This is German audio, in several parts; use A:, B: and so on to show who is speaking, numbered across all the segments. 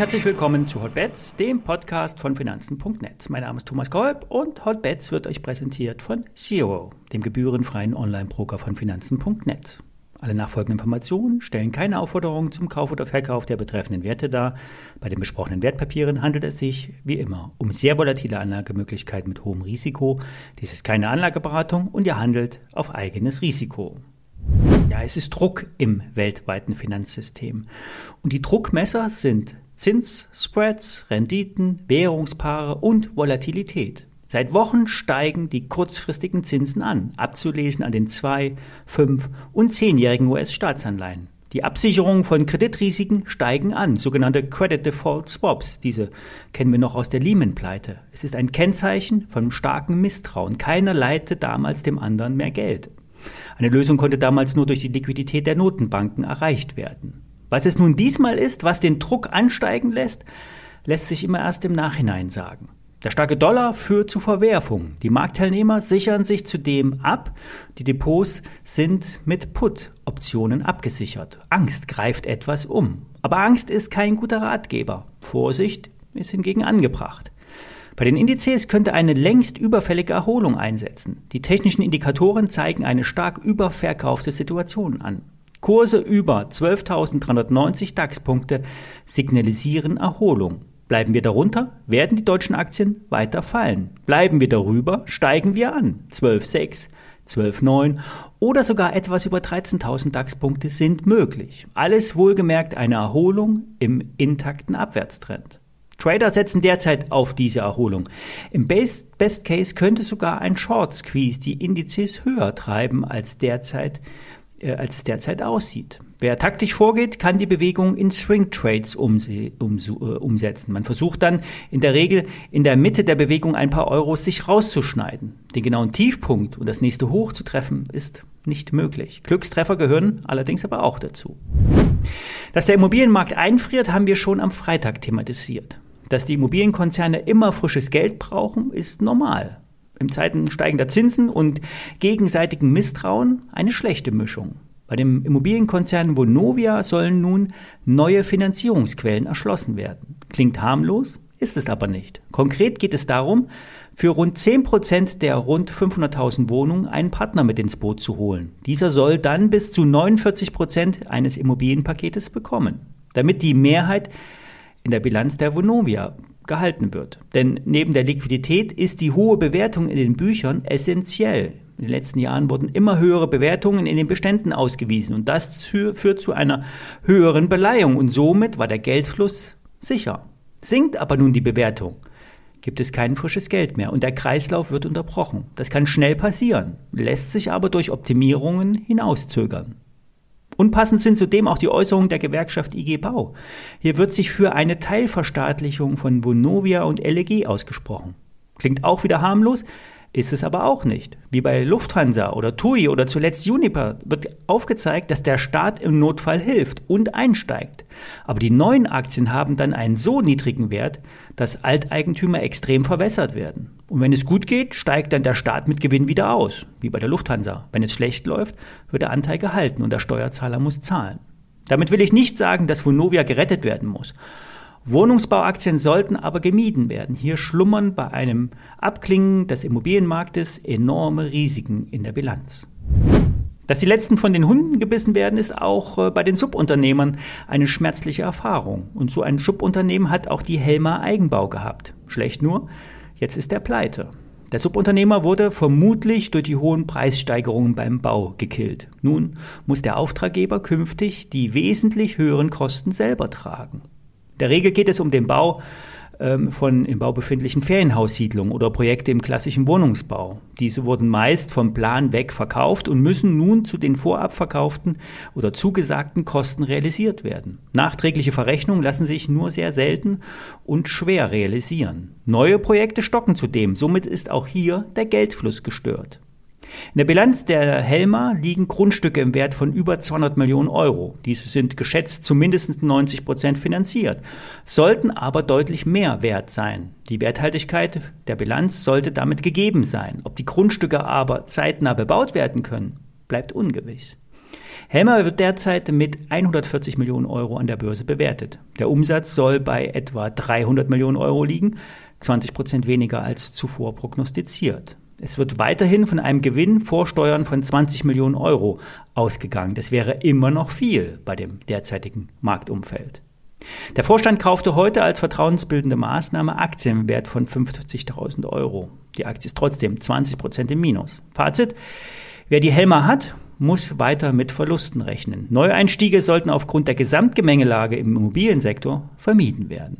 A: herzlich willkommen zu Hotbets, dem Podcast von Finanzen.net. Mein Name ist Thomas Kolb und Hotbets wird euch präsentiert von Zero, dem gebührenfreien Online-Broker von Finanzen.net. Alle nachfolgenden Informationen stellen keine Aufforderung zum Kauf oder Verkauf der betreffenden Werte dar. Bei den besprochenen Wertpapieren handelt es sich, wie immer, um sehr volatile Anlagemöglichkeiten mit hohem Risiko. Dies ist keine Anlageberatung und ihr handelt auf eigenes Risiko. Ja, es ist Druck im weltweiten Finanzsystem. Und die Druckmesser sind Zins, Spreads, Renditen, Währungspaare und Volatilität. Seit Wochen steigen die kurzfristigen Zinsen an, abzulesen an den 2, 5 und 10-jährigen US-Staatsanleihen. Die Absicherungen von Kreditrisiken steigen an, sogenannte Credit Default Swaps. Diese kennen wir noch aus der Lehman-Pleite. Es ist ein Kennzeichen von starkem Misstrauen. Keiner leite damals dem anderen mehr Geld. Eine Lösung konnte damals nur durch die Liquidität der Notenbanken erreicht werden. Was es nun diesmal ist, was den Druck ansteigen lässt, lässt sich immer erst im Nachhinein sagen. Der starke Dollar führt zu Verwerfungen. Die Marktteilnehmer sichern sich zudem ab. Die Depots sind mit Put-Optionen abgesichert. Angst greift etwas um. Aber Angst ist kein guter Ratgeber. Vorsicht ist hingegen angebracht. Bei den Indizes könnte eine längst überfällige Erholung einsetzen. Die technischen Indikatoren zeigen eine stark überverkaufte Situation an. Kurse über 12.390 DAX-Punkte signalisieren Erholung. Bleiben wir darunter, werden die deutschen Aktien weiter fallen. Bleiben wir darüber, steigen wir an. 12,6, 12,9 oder sogar etwas über 13.000 DAX-Punkte sind möglich. Alles wohlgemerkt eine Erholung im intakten Abwärtstrend. Trader setzen derzeit auf diese Erholung. Im Best, Best Case könnte sogar ein Short Squeeze die Indizes höher treiben als derzeit äh, als es derzeit aussieht. Wer taktisch vorgeht, kann die Bewegung in Swing Trades umse um, äh, umsetzen. Man versucht dann in der Regel in der Mitte der Bewegung ein paar Euros sich rauszuschneiden. Den genauen Tiefpunkt und das nächste Hoch zu treffen ist nicht möglich. Glückstreffer gehören allerdings aber auch dazu. Dass der Immobilienmarkt einfriert, haben wir schon am Freitag thematisiert. Dass die Immobilienkonzerne immer frisches Geld brauchen, ist normal in Zeiten steigender Zinsen und gegenseitigem Misstrauen eine schlechte Mischung. Bei dem Immobilienkonzern Vonovia sollen nun neue Finanzierungsquellen erschlossen werden. Klingt harmlos, ist es aber nicht. Konkret geht es darum, für rund 10 Prozent der rund 500.000 Wohnungen einen Partner mit ins Boot zu holen. Dieser soll dann bis zu 49 Prozent eines Immobilienpaketes bekommen, damit die Mehrheit in der Bilanz der Vonovia gehalten wird. Denn neben der Liquidität ist die hohe Bewertung in den Büchern essentiell. In den letzten Jahren wurden immer höhere Bewertungen in den Beständen ausgewiesen und das führt zu einer höheren Beleihung und somit war der Geldfluss sicher. Sinkt aber nun die Bewertung, gibt es kein frisches Geld mehr und der Kreislauf wird unterbrochen. Das kann schnell passieren, lässt sich aber durch Optimierungen hinauszögern. Unpassend sind zudem auch die Äußerungen der Gewerkschaft IG Bau. Hier wird sich für eine Teilverstaatlichung von Vonovia und LEG ausgesprochen. Klingt auch wieder harmlos, ist es aber auch nicht. Wie bei Lufthansa oder TUI oder zuletzt Juniper wird aufgezeigt, dass der Staat im Notfall hilft und einsteigt. Aber die neuen Aktien haben dann einen so niedrigen Wert, dass Alteigentümer extrem verwässert werden. Und wenn es gut geht, steigt dann der Staat mit Gewinn wieder aus, wie bei der Lufthansa. Wenn es schlecht läuft, wird der Anteil gehalten und der Steuerzahler muss zahlen. Damit will ich nicht sagen, dass Vonovia gerettet werden muss. Wohnungsbauaktien sollten aber gemieden werden. Hier schlummern bei einem Abklingen des Immobilienmarktes enorme Risiken in der Bilanz. Dass die letzten von den Hunden gebissen werden, ist auch äh, bei den Subunternehmern eine schmerzliche Erfahrung. Und so ein Subunternehmen hat auch die Helmer Eigenbau gehabt. Schlecht nur, jetzt ist er pleite. Der Subunternehmer wurde vermutlich durch die hohen Preissteigerungen beim Bau gekillt. Nun muss der Auftraggeber künftig die wesentlich höheren Kosten selber tragen der Regel geht es um den Bau von im Bau befindlichen Ferienhaussiedlungen oder Projekte im klassischen Wohnungsbau. Diese wurden meist vom Plan weg verkauft und müssen nun zu den vorab verkauften oder zugesagten Kosten realisiert werden. Nachträgliche Verrechnungen lassen sich nur sehr selten und schwer realisieren. Neue Projekte stocken zudem, somit ist auch hier der Geldfluss gestört. In der Bilanz der Helma liegen Grundstücke im Wert von über 200 Millionen Euro. Diese sind geschätzt zu mindestens 90 Prozent finanziert, sollten aber deutlich mehr wert sein. Die Werthaltigkeit der Bilanz sollte damit gegeben sein. Ob die Grundstücke aber zeitnah bebaut werden können, bleibt ungewiss. Helmer wird derzeit mit 140 Millionen Euro an der Börse bewertet. Der Umsatz soll bei etwa 300 Millionen Euro liegen, 20 Prozent weniger als zuvor prognostiziert. Es wird weiterhin von einem Gewinn vor Steuern von 20 Millionen Euro ausgegangen. Das wäre immer noch viel bei dem derzeitigen Marktumfeld. Der Vorstand kaufte heute als vertrauensbildende Maßnahme Aktien im Wert von 50.000 Euro. Die Aktie ist trotzdem 20 Prozent im Minus. Fazit. Wer die Helmer hat, muss weiter mit Verlusten rechnen. Neueinstiege sollten aufgrund der Gesamtgemengelage im Immobiliensektor vermieden werden.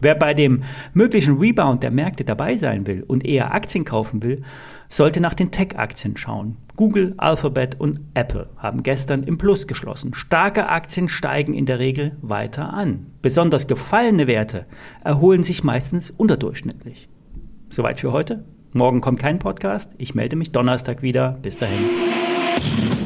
A: Wer bei dem möglichen Rebound der Märkte dabei sein will und eher Aktien kaufen will, sollte nach den Tech-Aktien schauen. Google, Alphabet und Apple haben gestern im Plus geschlossen. Starke Aktien steigen in der Regel weiter an. Besonders gefallene Werte erholen sich meistens unterdurchschnittlich. Soweit für heute. Morgen kommt kein Podcast. Ich melde mich Donnerstag wieder. Bis dahin.